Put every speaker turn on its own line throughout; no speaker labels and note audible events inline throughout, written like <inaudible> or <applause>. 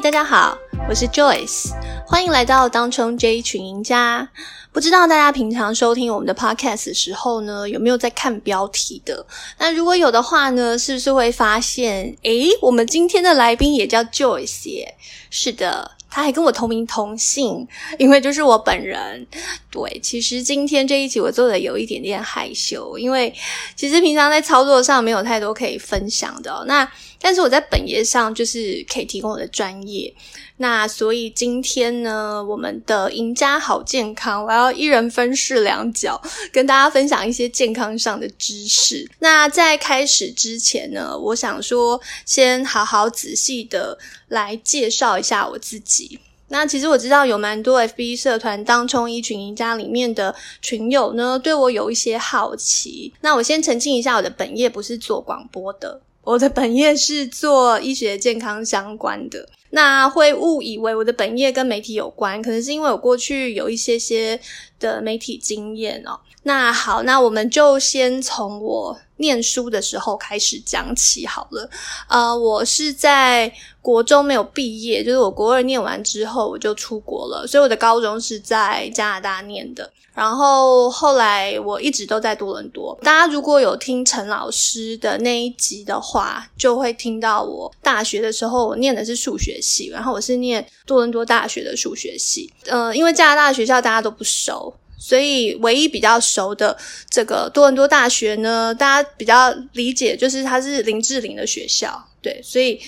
大家好，我是 Joyce，欢迎来到当冲 J 群赢家。不知道大家平常收听我们的 Podcast 的时候呢，有没有在看标题的？那如果有的话呢，是不是会发现，诶，我们今天的来宾也叫 Joyce？是的。他还跟我同名同姓，因为就是我本人。对，其实今天这一集我做的有一点点害羞，因为其实平常在操作上没有太多可以分享的。那但是我在本业上就是可以提供我的专业。那所以今天呢，我们的赢家好健康，我要一人分饰两角，跟大家分享一些健康上的知识。那在开始之前呢，我想说，先好好仔细的来介绍一下我自己。那其实我知道有蛮多 FB 社团当冲一群赢家里面的群友呢，对我有一些好奇。那我先澄清一下，我的本业不是做广播的，我的本业是做医学健康相关的。那会误以为我的本业跟媒体有关，可能是因为我过去有一些些的媒体经验哦。那好，那我们就先从我念书的时候开始讲起好了。呃，我是在国中没有毕业，就是我国二念完之后我就出国了，所以我的高中是在加拿大念的。然后后来我一直都在多伦多。大家如果有听陈老师的那一集的话，就会听到我大学的时候我念的是数学系，然后我是念多伦多大学的数学系。呃，因为加拿大的学校大家都不熟，所以唯一比较熟的这个多伦多大学呢，大家比较理解就是它是林志玲的学校。对，所以。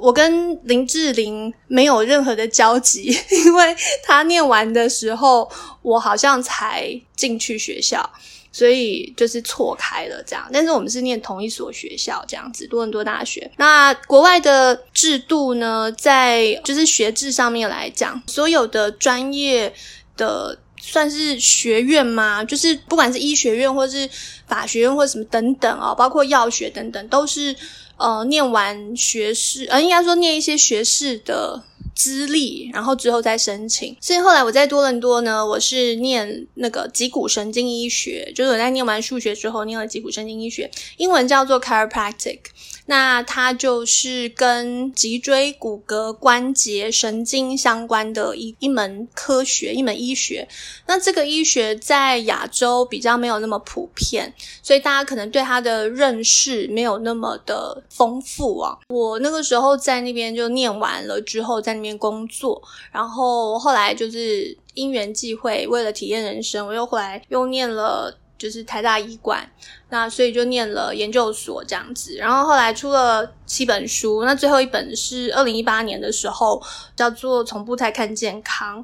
我跟林志玲没有任何的交集，<laughs> 因为她念完的时候，我好像才进去学校，所以就是错开了这样。但是我们是念同一所学校，这样子，多伦多大学。那国外的制度呢，在就是学制上面来讲，所有的专业的算是学院吗？就是不管是医学院，或是法学院，或什么等等哦，包括药学等等，都是。呃，念完学士，呃，应该说念一些学士的资历，然后之后再申请。所以后来我在多伦多呢，我是念那个脊骨神经医学，就是我在念完数学之后念了脊骨神经医学，英文叫做 chiropractic。那它就是跟脊椎骨骼关节神经相关的一一门科学，一门医学。那这个医学在亚洲比较没有那么普遍，所以大家可能对它的认识没有那么的丰富啊。我那个时候在那边就念完了之后，在那边工作，然后后来就是因缘际会，为了体验人生，我又回来又念了。就是台大医馆，那所以就念了研究所这样子，然后后来出了七本书，那最后一本是二零一八年的时候，叫做《从步态看健康》，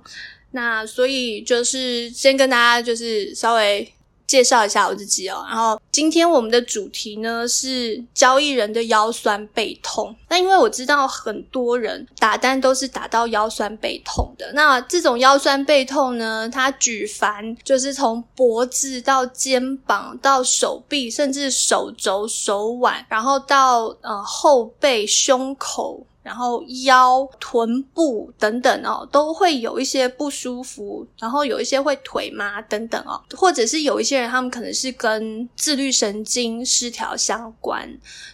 那所以就是先跟大家就是稍微。介绍一下我自己哦，然后今天我们的主题呢是交易人的腰酸背痛。那因为我知道很多人打单都是打到腰酸背痛的，那这种腰酸背痛呢，它举凡就是从脖子到肩膀到手臂，甚至手肘、手腕，然后到呃后背、胸口。然后腰、臀部等等哦，都会有一些不舒服，然后有一些会腿麻等等哦，或者是有一些人他们可能是跟自律神经失调相关。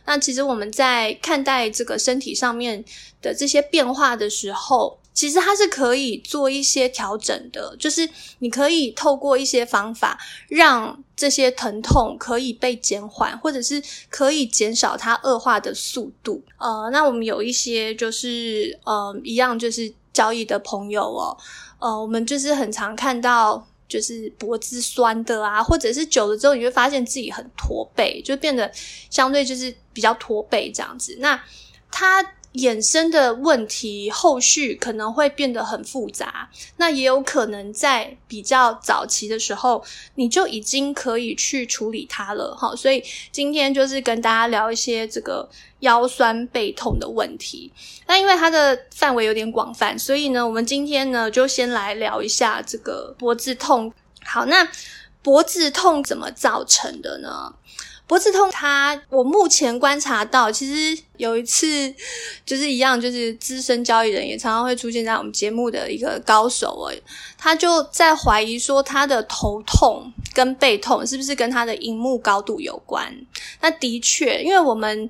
那其实我们在看待这个身体上面的这些变化的时候，其实它是可以做一些调整的，就是你可以透过一些方法让这些疼痛可以被减缓，或者是可以减少它恶化的速度。呃，那我们有一些就是呃一样就是交易的朋友哦，呃，我们就是很常看到就是脖子酸的啊，或者是久了之后你会发现自己很驼背，就变得相对就是比较驼背这样子。那它。衍生的问题后续可能会变得很复杂，那也有可能在比较早期的时候，你就已经可以去处理它了哈。所以今天就是跟大家聊一些这个腰酸背痛的问题。那因为它的范围有点广泛，所以呢，我们今天呢就先来聊一下这个脖子痛。好，那脖子痛怎么造成的呢？脖子痛它，它我目前观察到，其实有一次就是一样，就是资深交易人也常常会出现在我们节目的一个高手哦，他就在怀疑说他的头痛跟背痛是不是跟他的荧幕高度有关？那的确，因为我们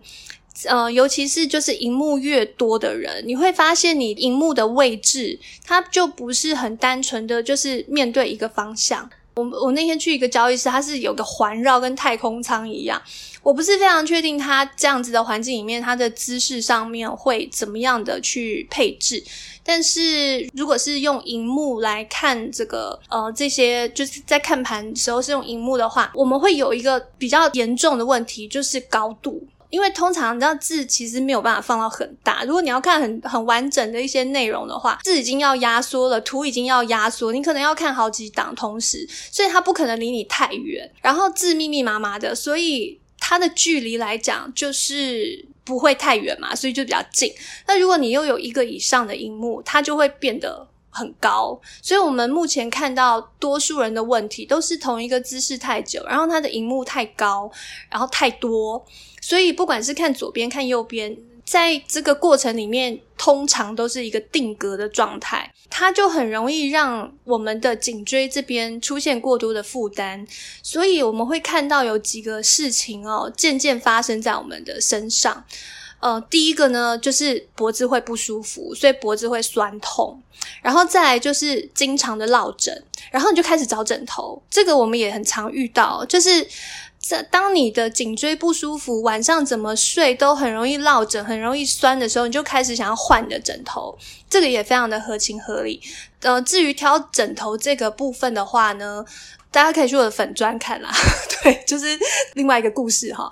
呃，尤其是就是荧幕越多的人，你会发现你荧幕的位置，它就不是很单纯的就是面对一个方向。我我那天去一个交易室，它是有个环绕，跟太空舱一样。我不是非常确定它这样子的环境里面，它的姿势上面会怎么样的去配置。但是如果是用荧幕来看这个，呃，这些就是在看盘时候是用荧幕的话，我们会有一个比较严重的问题，就是高度。因为通常你知道字其实没有办法放到很大，如果你要看很很完整的一些内容的话，字已经要压缩了，图已经要压缩，你可能要看好几档同时，所以它不可能离你太远，然后字密密麻麻的，所以它的距离来讲就是不会太远嘛，所以就比较近。那如果你又有一个以上的荧幕，它就会变得很高，所以我们目前看到多数人的问题都是同一个姿势太久，然后它的荧幕太高，然后太多。所以，不管是看左边看右边，在这个过程里面，通常都是一个定格的状态，它就很容易让我们的颈椎这边出现过多的负担。所以，我们会看到有几个事情哦，渐渐发生在我们的身上。呃，第一个呢，就是脖子会不舒服，所以脖子会酸痛，然后再来就是经常的落枕，然后你就开始找枕头。这个我们也很常遇到，就是。这当你的颈椎不舒服，晚上怎么睡都很容易落枕，很容易酸的时候，你就开始想要换你的枕头，这个也非常的合情合理。呃，至于挑枕头这个部分的话呢，大家可以去我的粉专看啦，<laughs> 对，就是另外一个故事哈。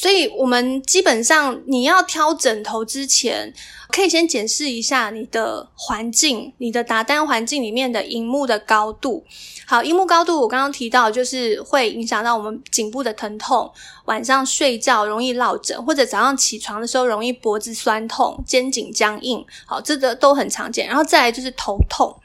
所以我们基本上你要挑枕头之前，可以先检视一下你的环境，你的打单环境里面的荧幕的高度。好，荧幕高度我刚刚提到，就是会影响到我们颈部的疼痛，晚上睡觉容易落枕，或者早上起床的时候容易脖子酸痛、肩颈僵硬。好，这个都很常见。然后再来就是头痛。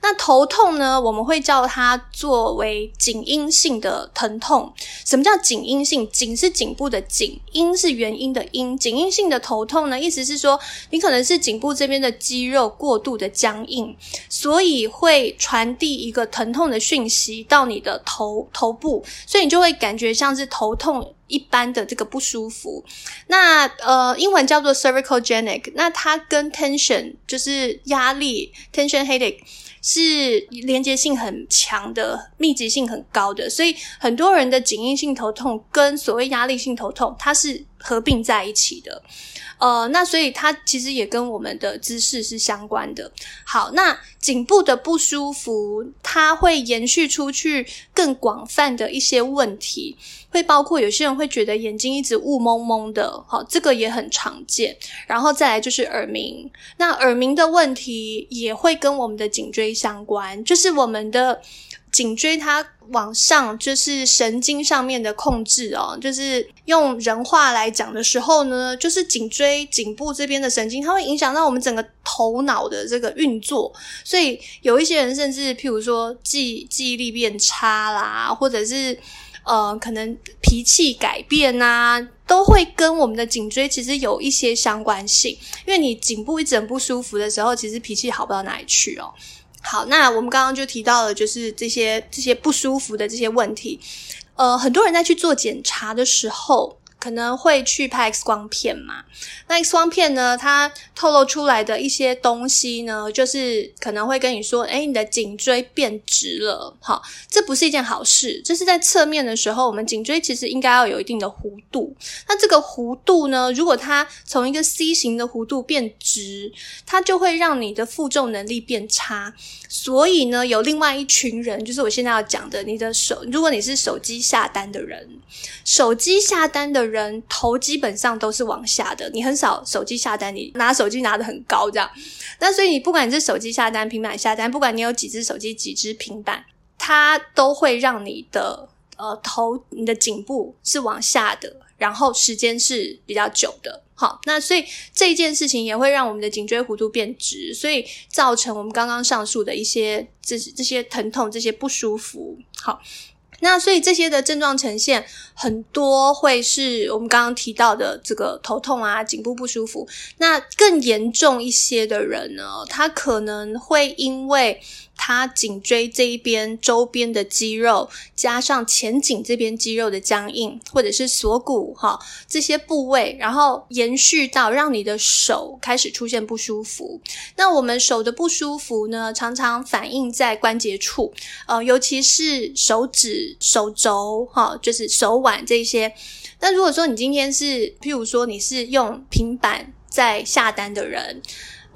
那头痛呢，我们会叫它作为颈因性的疼痛。什么叫颈因性？颈是颈部的颈，因是原因的因。颈因性的头痛呢，意思是说你可能是颈部这边的肌肉过度的僵硬，所以会传递一个疼痛的讯息到你的头头部，所以你就会感觉像是头痛一般的这个不舒服。那呃，英文叫做 cervicalgenic，那它跟 tension 就是压力 tension headache 是连接性很强的，密集性很高的，所以很多人的紧硬性头痛跟所谓压力性头痛，它是合并在一起的。呃，那所以它其实也跟我们的姿势是相关的。好，那颈部的不舒服，它会延续出去更广泛的一些问题，会包括有些人会觉得眼睛一直雾蒙蒙的，好，这个也很常见。然后再来就是耳鸣，那耳鸣的问题也会跟我们的颈椎相关，就是我们的。颈椎它往上就是神经上面的控制哦，就是用人话来讲的时候呢，就是颈椎颈部这边的神经，它会影响到我们整个头脑的这个运作，所以有一些人甚至譬如说记记忆力变差啦，或者是呃可能脾气改变啊，都会跟我们的颈椎其实有一些相关性，因为你颈部一整不舒服的时候，其实脾气好不到哪里去哦。好，那我们刚刚就提到了，就是这些这些不舒服的这些问题，呃，很多人在去做检查的时候，可能会去拍 X 光片嘛？那 X 光片呢，它透露出来的一些东西呢，就是可能会跟你说，诶，你的颈椎变直了，好，这不是一件好事。这是在侧面的时候，我们颈椎其实应该要有一定的弧度。那这个弧度呢，如果它从一个 C 型的弧度变直，它就会让你的负重能力变差。所以呢，有另外一群人，就是我现在要讲的，你的手，如果你是手机下单的人，手机下单的人。人头基本上都是往下的，你很少手机下单，你拿手机拿得很高这样。那所以你不管是手机下单、平板下单，不管你有几只手机、几只平板，它都会让你的呃头、你的颈部是往下的，然后时间是比较久的。好，那所以这件事情也会让我们的颈椎弧度变直，所以造成我们刚刚上述的一些这这些疼痛、这些不舒服。好。那所以这些的症状呈现很多会是我们刚刚提到的这个头痛啊、颈部不舒服。那更严重一些的人呢，他可能会因为它颈椎这一边周边的肌肉，加上前颈这边肌肉的僵硬，或者是锁骨哈这些部位，然后延续到让你的手开始出现不舒服。那我们手的不舒服呢，常常反映在关节处，呃，尤其是手指、手肘哈，就是手腕这些。那如果说你今天是，譬如说你是用平板在下单的人。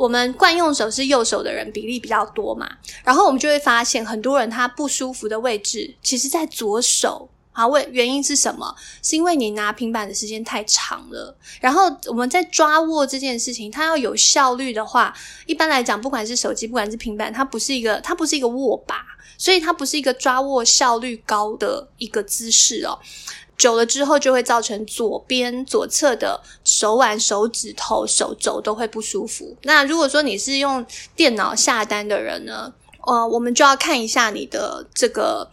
我们惯用手是右手的人比例比较多嘛，然后我们就会发现很多人他不舒服的位置，其实在左手。好，为原因是什么？是因为你拿平板的时间太长了。然后我们在抓握这件事情，它要有效率的话，一般来讲，不管是手机，不管是平板，它不是一个，它不是一个握把，所以它不是一个抓握效率高的一个姿势哦。久了之后，就会造成左边左侧的手腕、手指头、手肘都会不舒服。那如果说你是用电脑下单的人呢，呃，我们就要看一下你的这个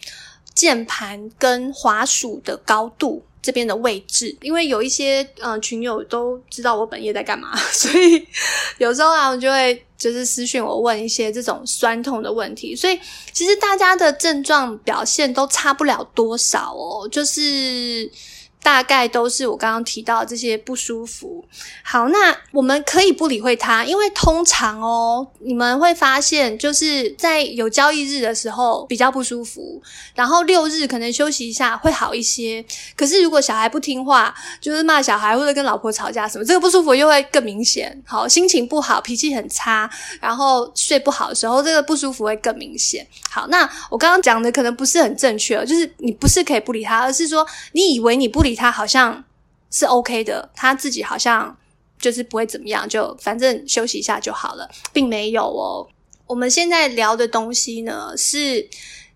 键盘跟滑鼠的高度。这边的位置，因为有一些嗯、呃、群友都知道我本业在干嘛，<laughs> 所以有时候啊，我就会就是私讯我问一些这种酸痛的问题。所以其实大家的症状表现都差不了多少哦，就是。大概都是我刚刚提到这些不舒服。好，那我们可以不理会它，因为通常哦，你们会发现就是在有交易日的时候比较不舒服，然后六日可能休息一下会好一些。可是如果小孩不听话，就是骂小孩或者跟老婆吵架什么，这个不舒服又会更明显。好，心情不好，脾气很差，然后睡不好的时候，这个不舒服会更明显。好，那我刚刚讲的可能不是很正确，就是你不是可以不理他，而是说你以为你不他好像是 OK 的，他自己好像就是不会怎么样，就反正休息一下就好了，并没有哦。我们现在聊的东西呢，是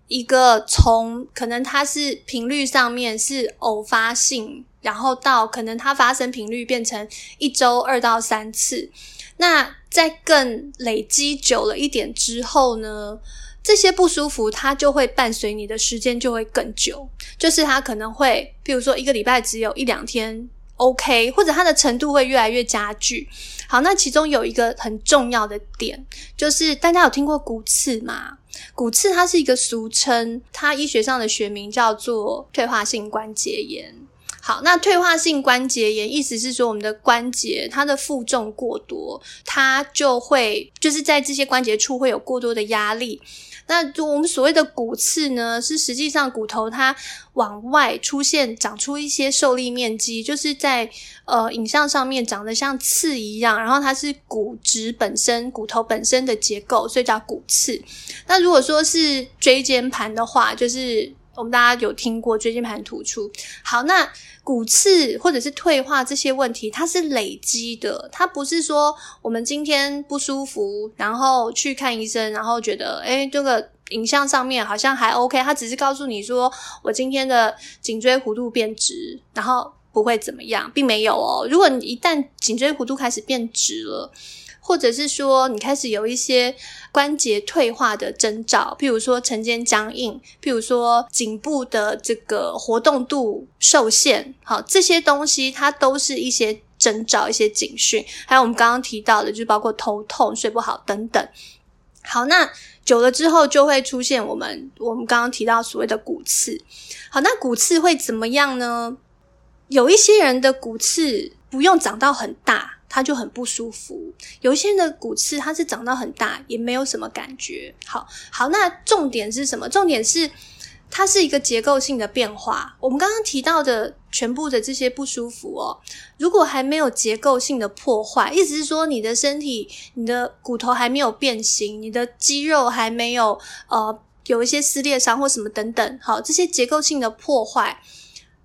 一个从可能它是频率上面是偶发性，然后到可能它发生频率变成一周二到三次，那在更累积久了一点之后呢，这些不舒服，它就会伴随你的时间就会更久，就是它可能会，譬如说一个礼拜只有一两天 OK，或者它的程度会越来越加剧。好，那其中有一个很重要的点，就是大家有听过骨刺吗？骨刺它是一个俗称，它医学上的学名叫做退化性关节炎。好，那退化性关节炎意思是说，我们的关节它的负重过多，它就会就是在这些关节处会有过多的压力。那就我们所谓的骨刺呢，是实际上骨头它往外出现，长出一些受力面积，就是在呃影像上面长得像刺一样，然后它是骨质本身、骨头本身的结构，所以叫骨刺。那如果说是椎间盘的话，就是我们大家有听过椎间盘突出。好，那骨刺或者是退化这些问题，它是累积的，它不是说我们今天不舒服，然后去看医生，然后觉得诶这个影像上面好像还 OK，他只是告诉你说我今天的颈椎弧度变直，然后不会怎么样，并没有哦。如果你一旦颈椎弧度开始变直了，或者是说你开始有一些关节退化的征兆，譬如说晨间僵硬，譬如说颈部的这个活动度受限，好，这些东西它都是一些征兆、一些警讯。还有我们刚刚提到的，就包括头痛、睡不好等等。好，那久了之后就会出现我们我们刚刚提到所谓的骨刺。好，那骨刺会怎么样呢？有一些人的骨刺不用长到很大。它就很不舒服。有一些人的骨刺，它是长到很大，也没有什么感觉。好，好，那重点是什么？重点是它是一个结构性的变化。我们刚刚提到的全部的这些不舒服哦，如果还没有结构性的破坏，意思是说你的身体、你的骨头还没有变形，你的肌肉还没有呃有一些撕裂伤或什么等等。好，这些结构性的破坏。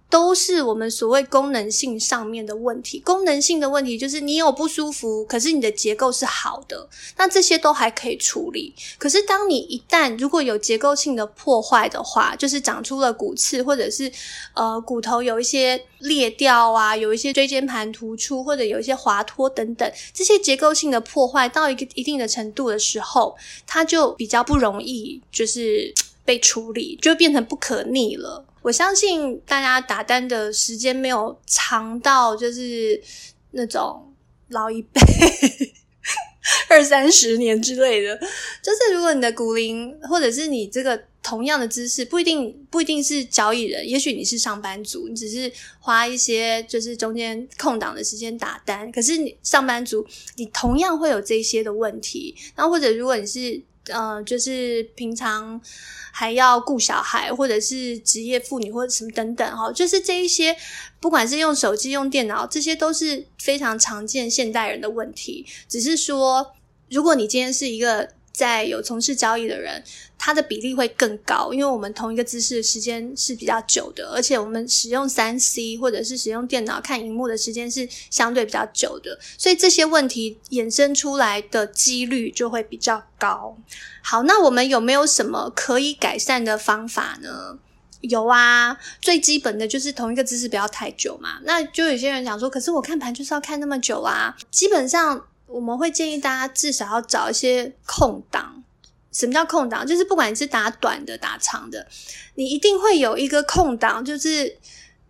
都是我们所谓功能性上面的问题。功能性的问题就是你有不舒服，可是你的结构是好的，那这些都还可以处理。可是当你一旦如果有结构性的破坏的话，就是长出了骨刺，或者是呃骨头有一些裂掉啊，有一些椎间盘突出，或者有一些滑脱等等，这些结构性的破坏到一个一定的程度的时候，它就比较不容易就是被处理，就变成不可逆了。我相信大家打单的时间没有长到，就是那种老一辈二三十年之类的。就是如果你的股龄，或者是你这个同样的姿势，不一定不一定是交易人，也许你是上班族，你只是花一些就是中间空档的时间打单。可是你上班族，你同样会有这些的问题。那或者如果你是呃，就是平常还要顾小孩，或者是职业妇女，或者什么等等哈，就是这一些，不管是用手机、用电脑，这些都是非常常见现代人的问题。只是说，如果你今天是一个在有从事交易的人，他的比例会更高，因为我们同一个姿势的时间是比较久的，而且我们使用三 C 或者是使用电脑看荧幕的时间是相对比较久的，所以这些问题衍生出来的几率就会比较高。好，那我们有没有什么可以改善的方法呢？有啊，最基本的就是同一个姿势不要太久嘛。那就有些人讲说，可是我看盘就是要看那么久啊，基本上。我们会建议大家至少要找一些空档。什么叫空档？就是不管你是打短的、打长的，你一定会有一个空档，就是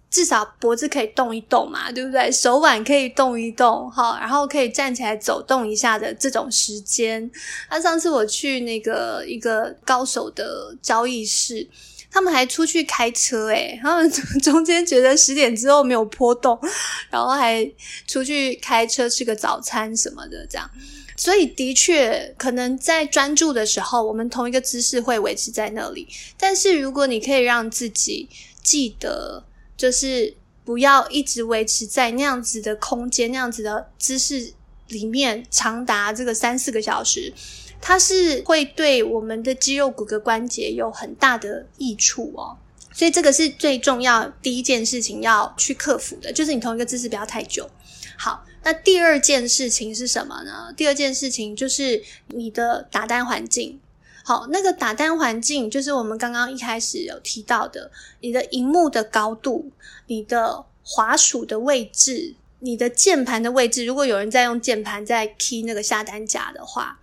至少脖子可以动一动嘛，对不对？手腕可以动一动，好，然后可以站起来走动一下的这种时间。那上次我去那个一个高手的交易室。他们还出去开车诶，他们 <laughs> 中间觉得十点之后没有波动，<laughs> 然后还出去开车吃个早餐什么的，这样。所以的确，可能在专注的时候，我们同一个姿势会维持在那里。但是如果你可以让自己记得，就是不要一直维持在那样子的空间、那样子的姿势里面，长达这个三四个小时。它是会对我们的肌肉、骨骼、关节有很大的益处哦，所以这个是最重要第一件事情要去克服的，就是你同一个姿势不要太久。好，那第二件事情是什么呢？第二件事情就是你的打单环境。好，那个打单环境就是我们刚刚一开始有提到的，你的荧幕的高度、你的滑鼠的位置、你的键盘的位置。如果有人在用键盘在 key 那个下单夹的话。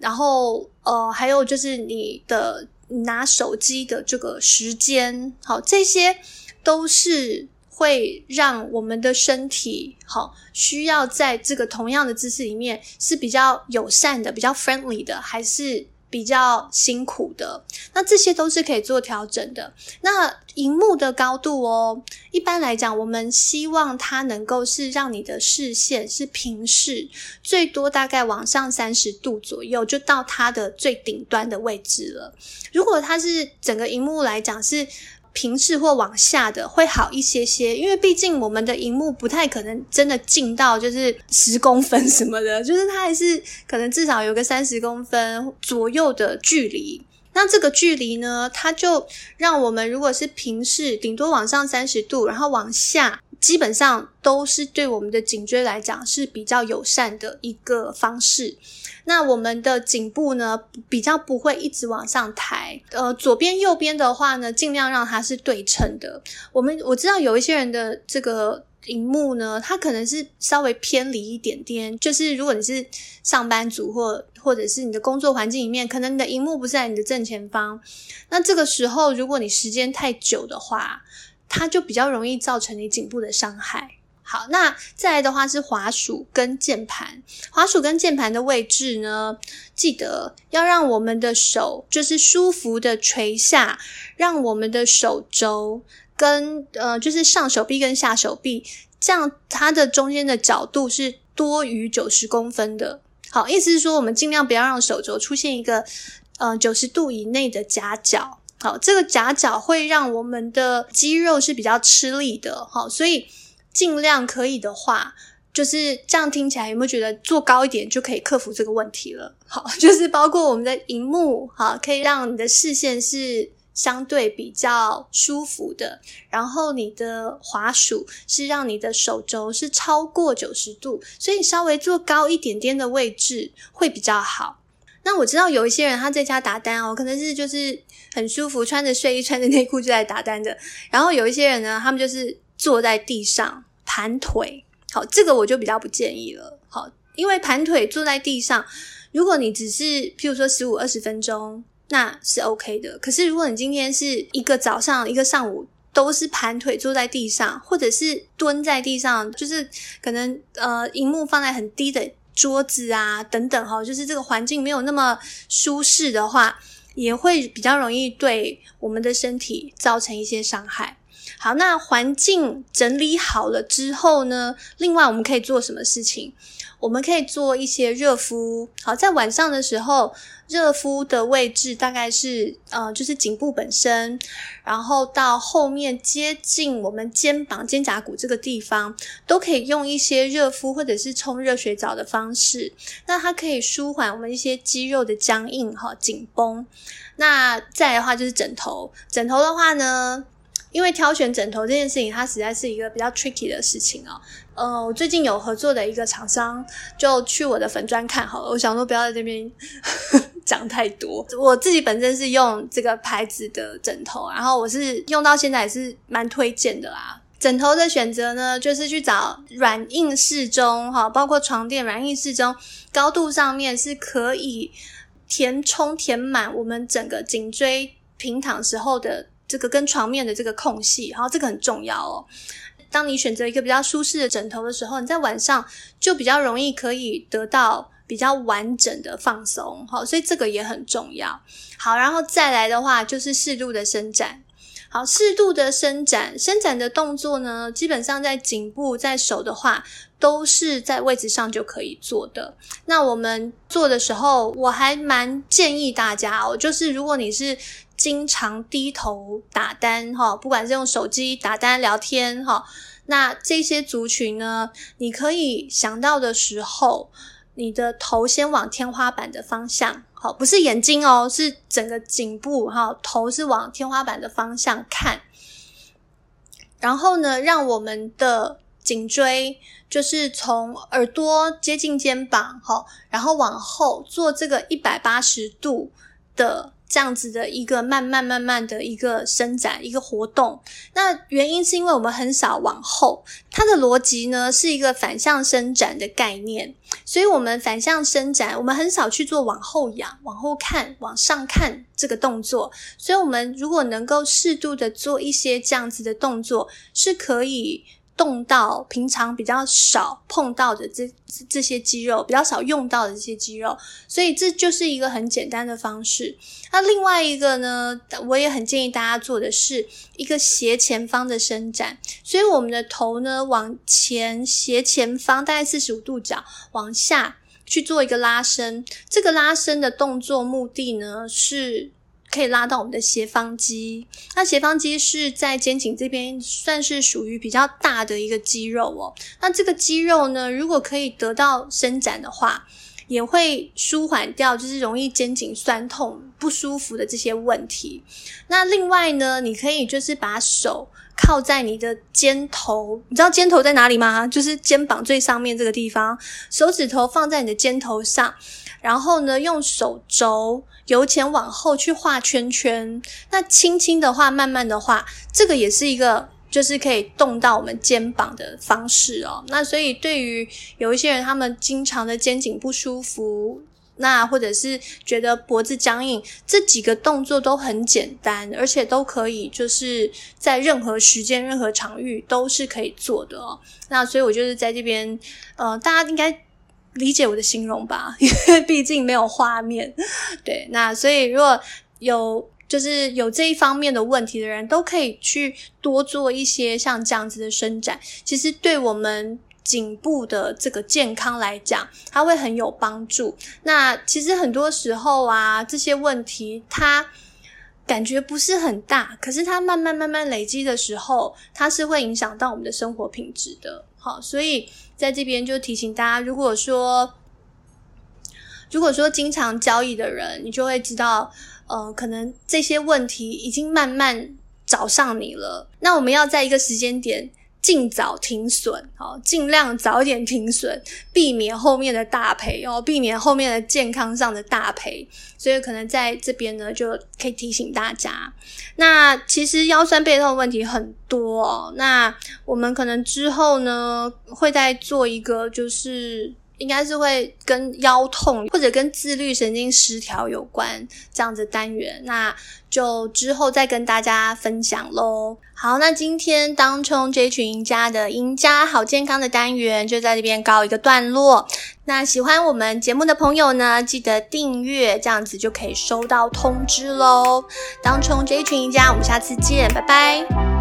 然后，呃，还有就是你的拿手机的这个时间，好，这些都是会让我们的身体，好，需要在这个同样的姿势里面是比较友善的，比较 friendly 的，还是？比较辛苦的，那这些都是可以做调整的。那荧幕的高度哦，一般来讲，我们希望它能够是让你的视线是平视，最多大概往上三十度左右，就到它的最顶端的位置了。如果它是整个荧幕来讲是。平视或往下的会好一些些，因为毕竟我们的荧幕不太可能真的近到就是十公分什么的，就是它还是可能至少有个三十公分左右的距离。那这个距离呢，它就让我们如果是平视，顶多往上三十度，然后往下。基本上都是对我们的颈椎来讲是比较友善的一个方式。那我们的颈部呢，比较不会一直往上抬。呃，左边右边的话呢，尽量让它是对称的。我们我知道有一些人的这个荧幕呢，它可能是稍微偏离一点点。就是如果你是上班族或或者是你的工作环境里面，可能你的荧幕不是在你的正前方。那这个时候，如果你时间太久的话，它就比较容易造成你颈部的伤害。好，那再来的话是滑鼠跟键盘，滑鼠跟键盘的位置呢，记得要让我们的手就是舒服的垂下，让我们的手肘跟呃就是上手臂跟下手臂，这样它的中间的角度是多于九十公分的。好，意思是说我们尽量不要让手肘出现一个呃九十度以内的夹角。好，这个夹角会让我们的肌肉是比较吃力的，好，所以尽量可以的话，就是这样听起来有没有觉得坐高一点就可以克服这个问题了？好，<laughs> 就是包括我们的荧幕，好，可以让你的视线是相对比较舒服的，然后你的滑鼠是让你的手肘是超过九十度，所以稍微坐高一点点的位置会比较好。那我知道有一些人他在家打单哦，可能是就是很舒服，穿着睡衣、穿着内裤就在打单的。然后有一些人呢，他们就是坐在地上盘腿。好，这个我就比较不建议了。好，因为盘腿坐在地上，如果你只是譬如说十五二十分钟，那是 OK 的。可是如果你今天是一个早上、一个上午都是盘腿坐在地上，或者是蹲在地上，就是可能呃，荧幕放在很低的。桌子啊等等哈，就是这个环境没有那么舒适的话，也会比较容易对我们的身体造成一些伤害。好，那环境整理好了之后呢，另外我们可以做什么事情？我们可以做一些热敷。好，在晚上的时候，热敷的位置大概是呃，就是颈部本身，然后到后面接近我们肩膀、肩胛骨这个地方，都可以用一些热敷或者是冲热水澡的方式。那它可以舒缓我们一些肌肉的僵硬哈、紧绷。那再的话就是枕头，枕头的话呢，因为挑选枕头这件事情，它实在是一个比较 tricky 的事情哦。呃，我最近有合作的一个厂商，就去我的粉专看好了。我想说不要在这边 <laughs> 讲太多。我自己本身是用这个牌子的枕头，然后我是用到现在也是蛮推荐的啦。枕头的选择呢，就是去找软硬适中哈，包括床垫软硬适中，高度上面是可以填充填满我们整个颈椎平躺时候的。这个跟床面的这个空隙，然后这个很重要哦。当你选择一个比较舒适的枕头的时候，你在晚上就比较容易可以得到比较完整的放松，好，所以这个也很重要。好，然后再来的话就是适度的伸展。好，适度的伸展，伸展的动作呢，基本上在颈部、在手的话，都是在位置上就可以做的。那我们做的时候，我还蛮建议大家哦，就是如果你是经常低头打单哈，不管是用手机打单聊天哈，那这些族群呢，你可以想到的时候，你的头先往天花板的方向，好，不是眼睛哦，是整个颈部哈，头是往天花板的方向看，然后呢，让我们的颈椎就是从耳朵接近肩膀哈，然后往后做这个一百八十度的。这样子的一个慢慢慢慢的一个伸展，一个活动。那原因是因为我们很少往后，它的逻辑呢是一个反向伸展的概念，所以我们反向伸展，我们很少去做往后仰、往后看、往上看这个动作。所以，我们如果能够适度的做一些这样子的动作，是可以。动到平常比较少碰到的这这些肌肉，比较少用到的这些肌肉，所以这就是一个很简单的方式。那另外一个呢，我也很建议大家做的是一个斜前方的伸展，所以我们的头呢往前斜前方大概四十五度角往下去做一个拉伸。这个拉伸的动作目的呢是。可以拉到我们的斜方肌，那斜方肌是在肩颈这边算是属于比较大的一个肌肉哦。那这个肌肉呢，如果可以得到伸展的话，也会舒缓掉就是容易肩颈酸痛不舒服的这些问题。那另外呢，你可以就是把手靠在你的肩头，你知道肩头在哪里吗？就是肩膀最上面这个地方，手指头放在你的肩头上。然后呢，用手肘由前往后去画圈圈，那轻轻的画，慢慢的画，这个也是一个就是可以动到我们肩膀的方式哦。那所以对于有一些人，他们经常的肩颈不舒服，那或者是觉得脖子僵硬，这几个动作都很简单，而且都可以就是在任何时间、任何场域都是可以做的哦。那所以我就是在这边，呃，大家应该。理解我的形容吧，<laughs> 因为毕竟没有画面。对，那所以如果有就是有这一方面的问题的人，都可以去多做一些像这样子的伸展。其实对我们颈部的这个健康来讲，它会很有帮助。那其实很多时候啊，这些问题它感觉不是很大，可是它慢慢慢慢累积的时候，它是会影响到我们的生活品质的。好，所以。在这边就提醒大家，如果说如果说经常交易的人，你就会知道，呃，可能这些问题已经慢慢找上你了。那我们要在一个时间点尽早停损，好，尽量早一点停损，避免后面的大赔哦，避免后面的健康上的大赔。所以可能在这边呢，就可以提醒大家。那其实腰酸背痛问题很多哦，那我们可能之后呢会再做一个，就是应该是会跟腰痛或者跟自律神经失调有关这样子单元，那就之后再跟大家分享喽。好，那今天当冲这群赢家的赢家好健康的单元就在这边告一个段落。那喜欢我们节目的朋友呢，记得订阅，这样子就可以收到通知喽。当冲这群赢家，我们下次见，拜拜。